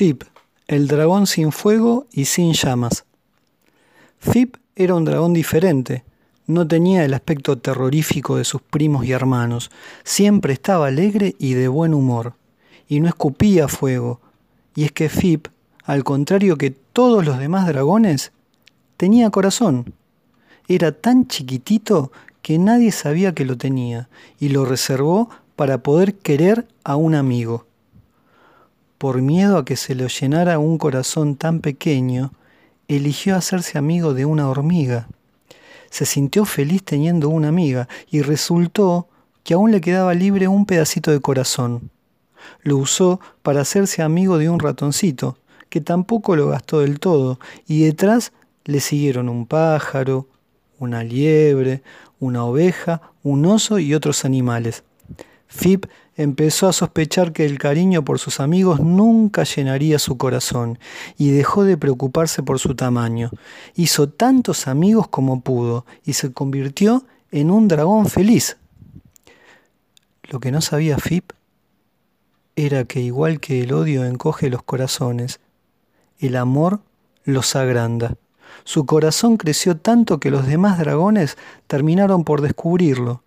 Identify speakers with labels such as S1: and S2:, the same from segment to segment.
S1: Fip, el dragón sin fuego y sin llamas. Fip era un dragón diferente. No tenía el aspecto terrorífico de sus primos y hermanos. Siempre estaba alegre y de buen humor. Y no escupía fuego. Y es que Fip, al contrario que todos los demás dragones, tenía corazón. Era tan chiquitito que nadie sabía que lo tenía y lo reservó para poder querer a un amigo por miedo a que se le llenara un corazón tan pequeño, eligió hacerse amigo de una hormiga. Se sintió feliz teniendo una amiga y resultó que aún le quedaba libre un pedacito de corazón. Lo usó para hacerse amigo de un ratoncito, que tampoco lo gastó del todo, y detrás le siguieron un pájaro, una liebre, una oveja, un oso y otros animales. Fip empezó a sospechar que el cariño por sus amigos nunca llenaría su corazón y dejó de preocuparse por su tamaño. Hizo tantos amigos como pudo y se convirtió en un dragón feliz. Lo que no sabía Fip era que igual que el odio encoge los corazones, el amor los agranda. Su corazón creció tanto que los demás dragones terminaron por descubrirlo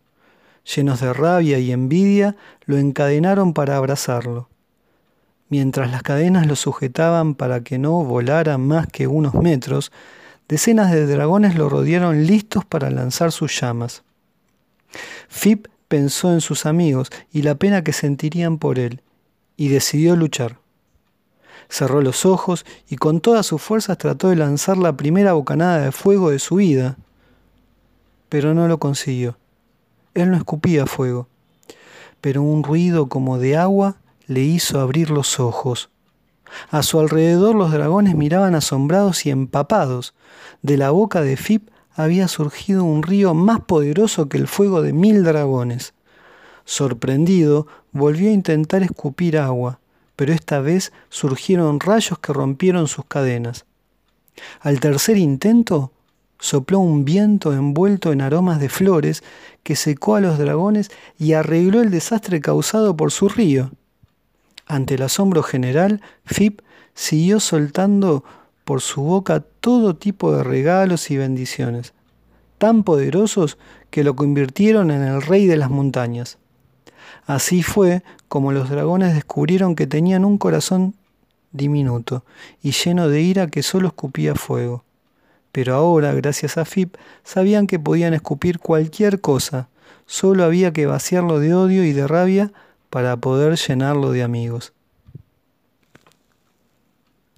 S1: llenos de rabia y envidia, lo encadenaron para abrazarlo. Mientras las cadenas lo sujetaban para que no volara más que unos metros, decenas de dragones lo rodearon listos para lanzar sus llamas. Fip pensó en sus amigos y la pena que sentirían por él, y decidió luchar. Cerró los ojos y con todas sus fuerzas trató de lanzar la primera bocanada de fuego de su vida, pero no lo consiguió. Él no escupía fuego, pero un ruido como de agua le hizo abrir los ojos. A su alrededor los dragones miraban asombrados y empapados. De la boca de Fip había surgido un río más poderoso que el fuego de mil dragones. Sorprendido, volvió a intentar escupir agua, pero esta vez surgieron rayos que rompieron sus cadenas. Al tercer intento, sopló un viento envuelto en aromas de flores que secó a los dragones y arregló el desastre causado por su río. Ante el asombro general, Fip siguió soltando por su boca todo tipo de regalos y bendiciones, tan poderosos que lo convirtieron en el rey de las montañas. Así fue como los dragones descubrieron que tenían un corazón diminuto y lleno de ira que solo escupía fuego pero ahora, gracias a Fip, sabían que podían escupir cualquier cosa, solo había que vaciarlo de odio y de rabia para poder llenarlo de amigos.